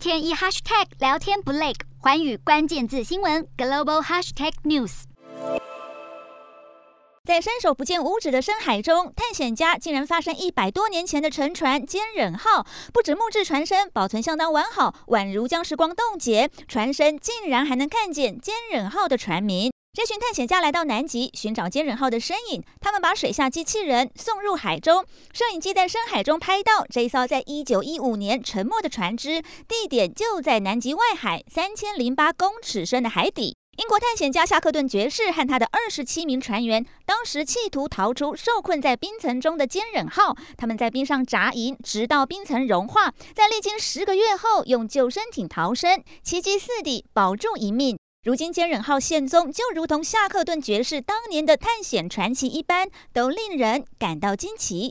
天一 hashtag 聊天不累，环宇关键字新闻 global hashtag news。在伸手不见五指的深海中，探险家竟然发现一百多年前的沉船“坚忍号”，不止木质船身保存相当完好，宛如将时光冻结，船身竟然还能看见“坚忍号”的船名。这群探险家来到南极寻找“坚忍号”的身影，他们把水下机器人送入海中，摄影机在深海中拍到这一艘在一九一五年沉没的船只，地点就在南极外海三千零八公尺深的海底。英国探险家夏克顿爵士和他的二十七名船员，当时企图逃出受困在冰层中的坚忍号。他们在冰上扎营，直到冰层融化，在历经十个月后，用救生艇逃生，奇迹似地保住一命。如今坚忍号现踪，就如同夏克顿爵士当年的探险传奇一般，都令人感到惊奇。